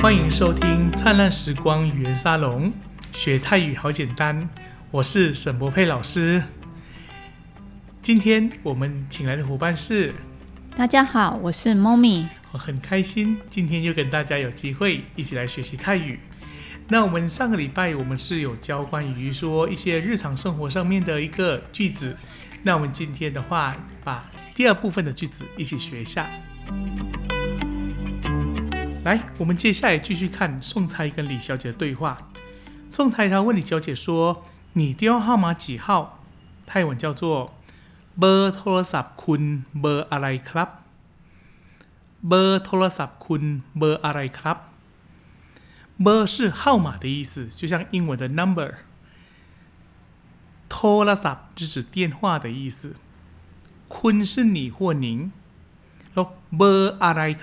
欢迎收听《灿烂时光语言沙龙》，学泰语好简单。我是沈博佩老师。今天我们请来的伙伴是，大家好，我是 Mommy。我很开心今天又跟大家有机会一起来学习泰语。那我们上个礼拜我们是有教关于说一些日常生活上面的一个句子。那我们今天的话，把第二部分的句子一起学一下。来，我们接下来继续看宋猜跟李小姐的对话。宋猜他问李小姐说：“你电话号码几号？”泰文叫做 “ber t o r s a p kun ber a r a club”。ber t o r s a p kun ber a r a club。ber 是号码的意思，就像英文的 number。t o r s a p 就指电话的意思。kun 是你或您。哦，ber a r a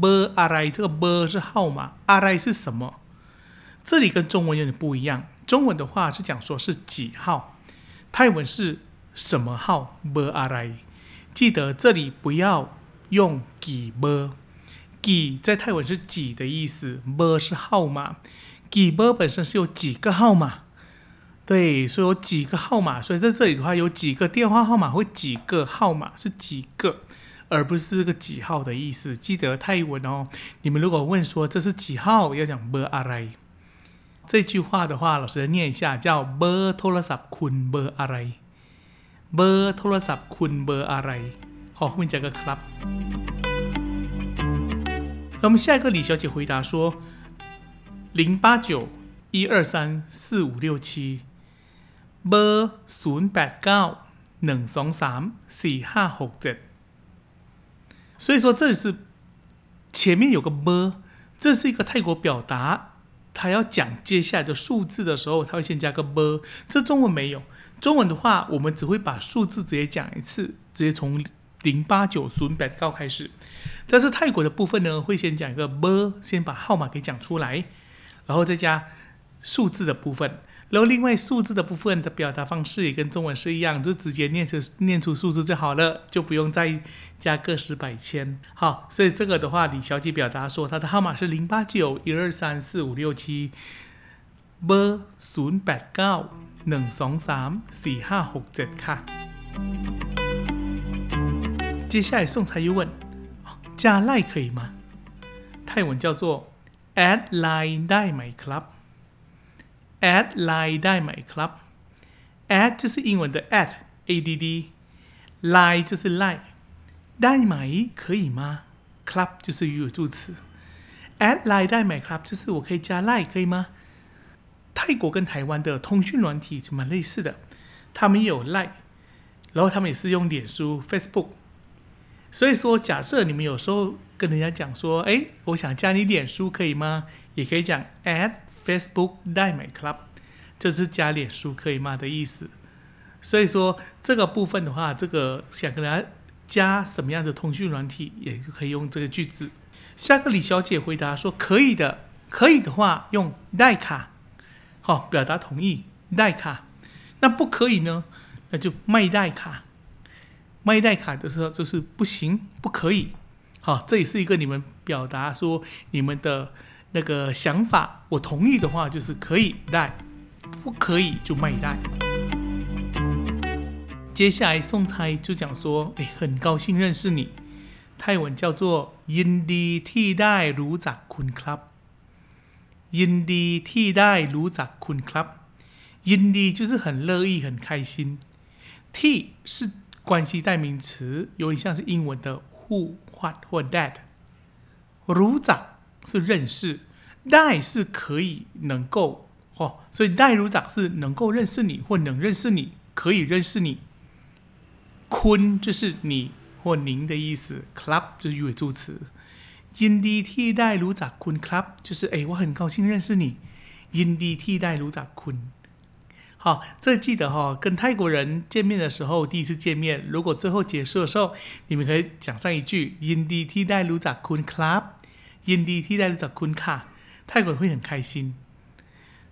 b e r i 这个 ber 是号码 r i 是什么？这里跟中文有点不一样。中文的话是讲说是几号，泰文是什么号 b e r i 记得这里不要用几 ber，几在泰文是几的意思，ber 是号码，几 ber 本身是有几个号码，对，所以有几个号码，所以在这里的话有几个电话号码或几个号码是几个。而不是这个几号的意思，记得泰文哦。你们如果问说这是几号，要讲 ber a 这句话的话，老师念一下，叫 ber tolasap kun ber a，ber tolasap kun ber a。好，后面加个 club。那我们下一个李小姐回答说：零八九一二三四五六七，ber ศูนย์แปดเก้าหนึ่งสองสามสี่ห้าหกเจ็ด。 所以说这是前面有个 b，这是一个泰国表达，他要讲接下来的数字的时候，他会先加个 b，这中文没有。中文的话，我们只会把数字直接讲一次，直接从零八九ศู百高开始。但是泰国的部分呢，会先讲一个 b，先把号码给讲出来，然后再加数字的部分。然后另外数字的部分的表达方式也跟中文是一样，就直接念出念出数字就好了，就不用再加个十百千。好，所以这个的话，李小姐表达说她的号码是零八九一二三四五六七，ber ศูนย์แปดเก้าหนึ่งสองสามสี่ห้าหกเจ็ดค่ะ。接下来宋才又问，加赖可以吗？泰文叫做 add line ได้ไหมครับ ？add line ได้ไหมครับ add 就是英文的 add a d d line 就是 line ได้ไหม可以吗 club 就是语助词 add line ได้ไหมครับ就是我可以加 line 可以吗泰国跟台湾的通讯软体就蛮类似的，他们也有 line，然后他们也是用脸书 Facebook，所以说假设你们有时候跟人家讲说，哎，我想加你脸书可以吗？也可以讲 add。 Facebook 代买 Club，这是加脸书可以吗的意思？所以说这个部分的话，这个想跟大家加什么样的通讯软体，也就可以用这个句子。下个李小姐回答说可以的，可以的话用代卡，好表达同意代卡。那不可以呢？那就卖代卡，卖代卡的时候就是不行，不可以。好，这也是一个你们表达说你们的。那个想法，我同意的话就是可以带，不可以就卖带。接下来送菜就讲说，哎，很高兴认识你，泰文叫做 “indi ti dai lu za kun club”，“indi ti dai lu za kun club”，“indi” 就是很乐意、很开心，“ti” 是关系代名词，有点像是英文的 “who”、“what” 或 “that”，“lu za” 是认识。代是可以能够哦，所以代如长是能够认识你或能认识你，可以认识你。坤就是你或您的意思，club 就是语尾助词。因地替代如长坤 club 就是哎，我很高兴认识你。因地替代如长坤，好，这记得哈，跟泰国人见面的时候，第一次见面，如果最后结束的时候，你们可以讲上一句因地替代如长坤 club，因地替代如长坤卡。泰国会很开心。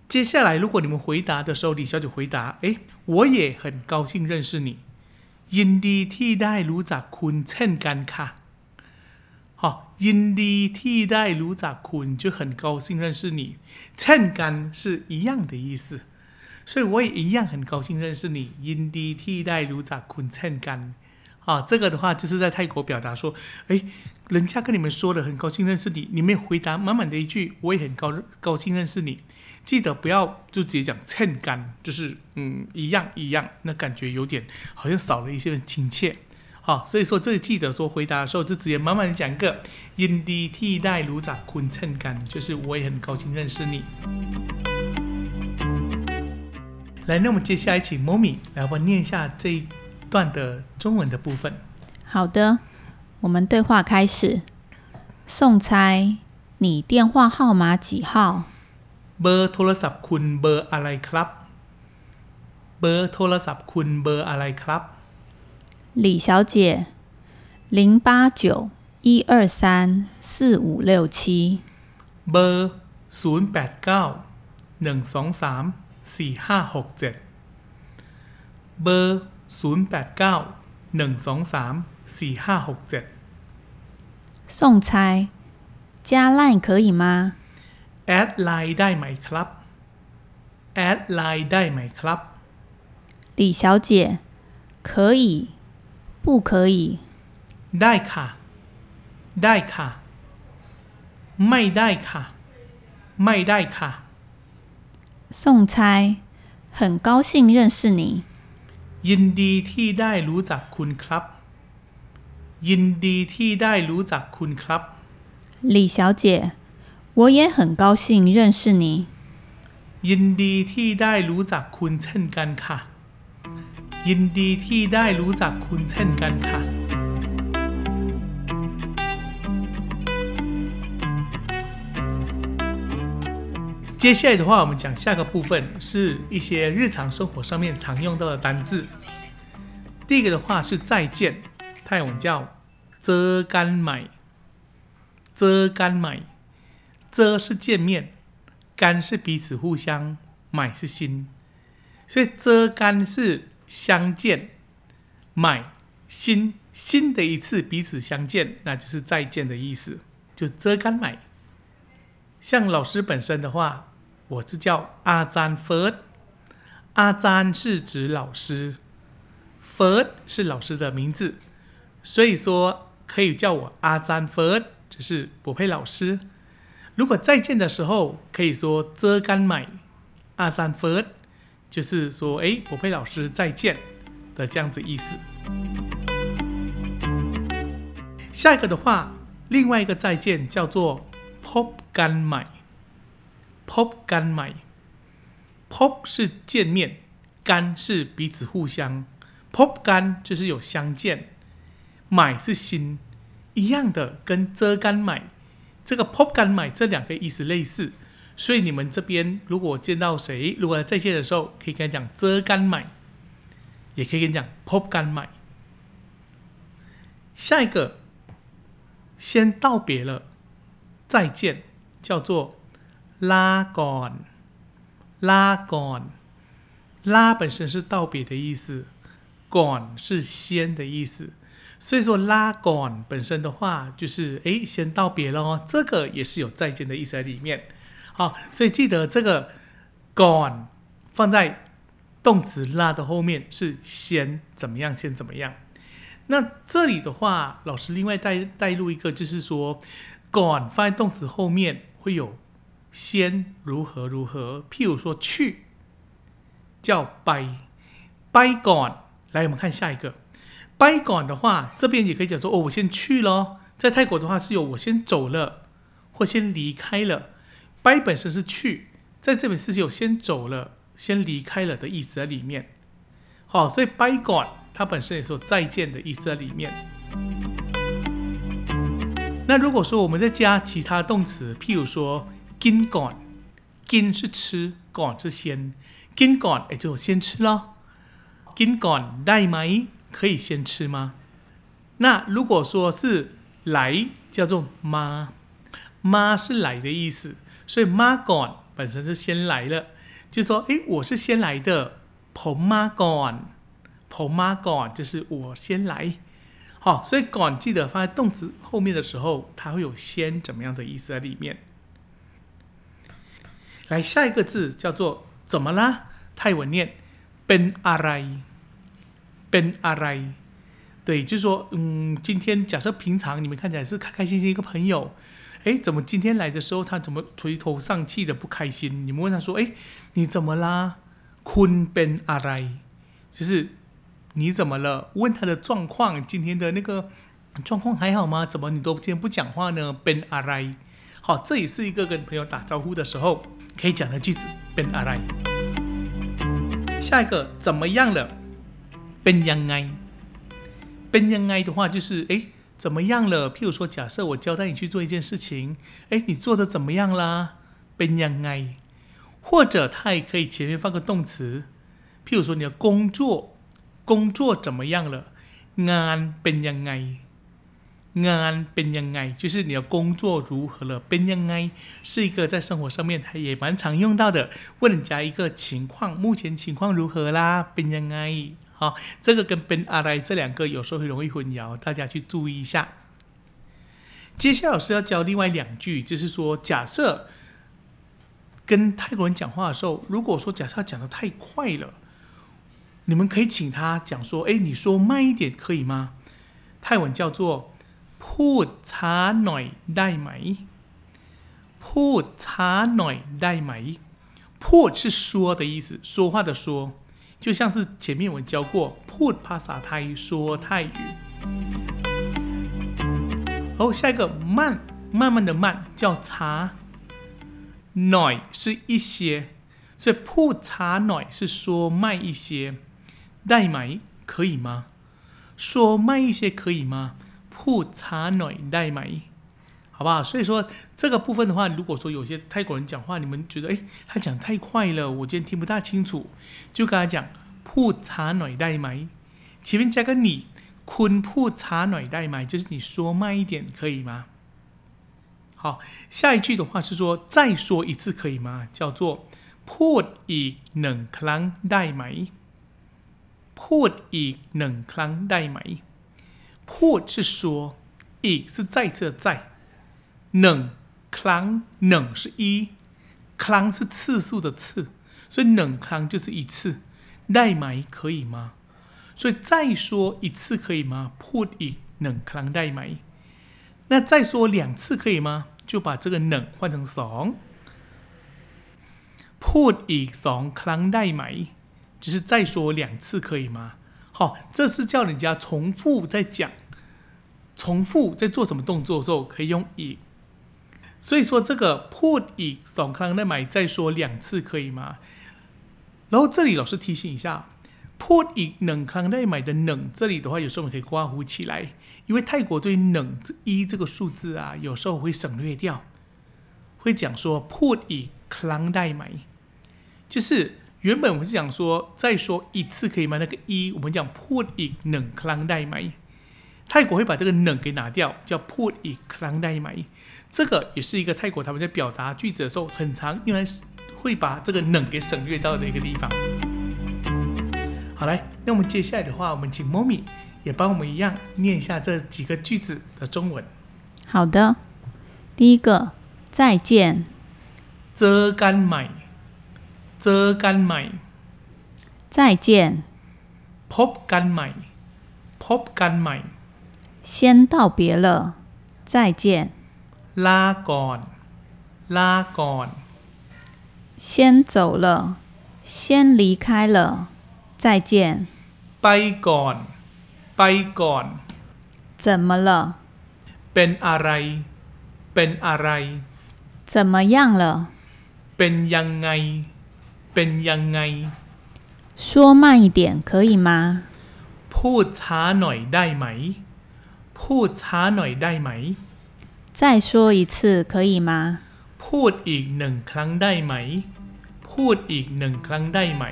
接下来如果你们回答的时候李小姐回答哎我也很高兴认识你。in di tea 趁干看好 in di tea 就很高兴认识你。趁干是一样的意思。所以我也一样很高兴认识你。in di tea 趁干。啊，这个的话就是在泰国表达说，哎，人家跟你们说了很高兴认识你，你们回答满满的一句，我也很高高兴认识你。记得不要就直接讲秤杆，就是嗯一样一样，那感觉有点好像少了一些亲切。好、啊，所以说这里记得说回答的时候就直接满满的讲个因地替代如咋坤秤杆，就是我也很高兴认识你。来，那我们接下来请 m o m 来帮念一下这一。段的中文的部分。好的，我们对话开始。送猜，你电话号码几号？ เบอร์โทรศัพท์คุณเบอร์อะไรครับ เบอร์โทรศัพท์คุณเบอร์อะไรครับ 李小姐，零八九一二三四五六七。 เบอร์ศูนย์แปดเก้าหนึ่งสองสามสี่ห้าหกเจ็ดเบอร์ ศูนย์แปดเก้าหนึ่งสองสามสี่ห้าหกเจ็ด 送猜，加 line 可以吗？ แอดไลน์ได้ไหมครับ แอดไลน์ได้ไหมครับ 李小姐，可以，不可以？ ได้ค่ะ ได้ค่ะ ไม่ได้ค่ะ ไม่ได้ค่ะ 送猜，很高兴认识你。 ยินดีที่ได้รู้จักคุณครับ ยินดีที่ได้รู้จักคุณครับ李小姐我也很高兴认识你ยินดีที่ได้รู้จักคุณเช่นกันค่ะ ยินดีที่ได้รู้จักคุณเช่นกันค่ะ 接下来的话，我们讲下个部分是一些日常生活上面常用到的单字。第一个的话是再见，泰文叫“遮干买”，遮干买，遮是见面，干是彼此互相，买是新，所以遮干是相见，买新新的一次彼此相见，那就是再见的意思，就遮干买。像老师本身的话，我是叫阿詹佛阿詹是指老师佛是老师的名字，所以说可以叫我阿詹佛，只是不配老师。如果再见的时候，可以说遮干买阿赞佛就是说哎，不配老师再见的这样子意思。下一个的话，另外一个再见叫做 pop 干买，pop 干买，pop 是见面，干是彼此互相，pop 干就是有相见，买是新，一样的跟遮干买。这个 pop 干买这两个意思类似，所以你们这边如果见到谁，如果再见的时候，可以跟他讲遮干买，也可以跟你讲 pop 干买。下一个，先道别了，再见，叫做拉 gone，拉 gone，拉本身是道别的意思，gone 是先的意思。所以说拉 gone 本身的话，就是诶先道别了哦，这个也是有再见的意思在里面。好，所以记得这个 gone 放在动词拉的后面是先怎么样，先怎么样。那这里的话，老师另外带带入一个，就是说 gone 放在动词后面会有先如何如何，譬如说去叫 by by gone。来，我们看下一个。掰管的话，这边也可以讲说哦，我先去咯。在泰国的话是有我先走了，或先离开了。by 本身是去，在这边是有先走了、先离开了的意思在里面。好，所以 by gone 它本身也是有再见的意思在里面。那如果说我们再加其他动词，譬如说gin 管，gin 是吃，管是先，gin 管也就先吃咯。gin 管ได้ไหม？可以先吃吗？那如果说是来，叫做妈，妈是来的意思，所以妈 gone 本身是先来了，就说诶，我是先来的，ผมมาก่อนผมมาก่อน就是我先来。 好，所以 gone 记得放在动词后面的时候，它会有先怎么样的意思在里面。 来，下一个字叫做怎么啦？泰文念 ben arai ben arai，对，就是说，嗯，今天假设平常你们看起来是开开心心一个朋友，哎，怎么今天来的时候他怎么垂头丧气的不开心？你们问他说，哎，你怎么啦坤 ben arai，就是你怎么了？问他的状况，今天的那个状况还好吗？怎么你都今天不讲话呢？ben arai，好，这也是一个跟朋友打招呼的时候可以讲的句子，ben arai。下一个怎么样了？ben yang ai，ben yang ai 的话就是哎怎么样了？譬如说，假设我交代你去做一件事情，哎，你做的怎么样啦？ben yang ai，或者它也可以前面放个动词，譬如说你的工作，工作怎么样了？ngan ben yang ai，ngan ben yang ai 就是你的工作如何了边样爱是一个在生活上面还也蛮常用到的，问人家一个情况，目前情况如何啦？ben yang ai，好，这个跟 ben ali 这两个有时候会容易混淆，大家去注意一下。接下来老师要教另外两句，就是说，假设跟泰国人讲话的时候，如果说假设他讲的太快了，你们可以请他讲说：“哎，你说慢一点可以吗？”泰文叫做“ พูดช้าหน่อยได้ไหม”。พูดช้าหน่อยได้ไหม？พูด是说的意思，说话的说，就像是前面我们教过“พูดภาษาไทย”说泰语。然后下一个慢，慢慢的慢叫茶，noi 是一些，所以铺茶 noi 是说慢一些，ได้ไหม可以吗？说慢一些可以吗？ 铺茶 noi ได้ไหม？好不好？所以说这个部分的话，如果说有些泰国人讲话，你们觉得哎，他讲太快了，我今天听不大清楚，就跟他讲铺茶 noi ได้ไหม？前面加个你。คุณพูดช้าหน่อยได้ไหม就是你说慢一点可以吗？好，下一句的话是说再说一次可以吗？叫做พูดอีกหนึ่งครั้งได้ไหมพูดอีกหนึ่งครั้งได้ไหม พูด是说，อีก是再这再，หนึ่งครั้งหนึ่ง是一，ครั้ง是次数的次，所以หนึ่งครั้ง就是一次，ได้ไหม可以吗？所以再说一次可以吗？พูดอีกหนึ่งครั้งได้ไหม？那再说两次可以吗？就把这个หนึ่ง换成สองพูดอีกสองครั้งได้ไหม？就是再说两次可以吗？好，这是叫人家重复在讲， 重复在做什么动作的时候可以用อีก。所以说这个พูดอีกสองครั้งได้ไหม？再说两次可以吗？然后这里老师提醒一下。พูดอีกหนึ่งครั้งได้ไหม的หนึ่ง这里的话有时候我们可以刮胡起来，因为泰国对หนึ่ง一这个数字啊，有时候会省略掉，会讲说พูดอีกครั้งได้ไหม，就是原本我们是讲说再说一次可以吗？那个一我们讲พูดอีกหนึ่งครั้งได้ไหม？ 泰国会把这个冷给拿掉，叫 put อีกครั้งได้ไหม？这个也是一个泰国他们在表达句子的时候很常用来会把这个冷给省略到的一个地方。好来，那我们接下来的话，我们请 Mommy 也帮我们一样念一下这几个句子的中文。好的，第一个再见，เจอกันใหม่เจอกันใหม่ 再见， พบกันใหม่พบกันใหม่ 先道别了，再见， ลาก่อนลาก่อน 先走了，先离开了，再见， ไปก่อน ไปก่อน 怎么了？ เป็นอะไร เป็นอะไร 怎么样了？ เป็นยังไง เป็นยังไง 说慢一点可以吗？ พูดช้าหน่อยได้ไหม พูดช้าหน่อยได้ไหม 再说一次可以吗？ พูดอีกหนึ่งครั้งได้ไหม พูดอีกหนึ่งครั้งได้ไหม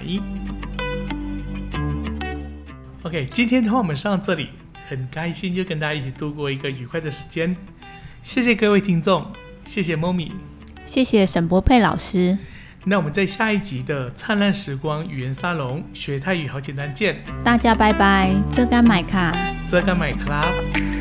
OK，今天的话我们上到这里，很开心就跟大家一起度过一个愉快的时间。谢谢各位听众，谢谢 Mommy。谢谢沈博佩老师。 那我们在下一集的灿烂时光语言沙龙学泰语好简单见，大家拜拜，这干买卡。这个买 club。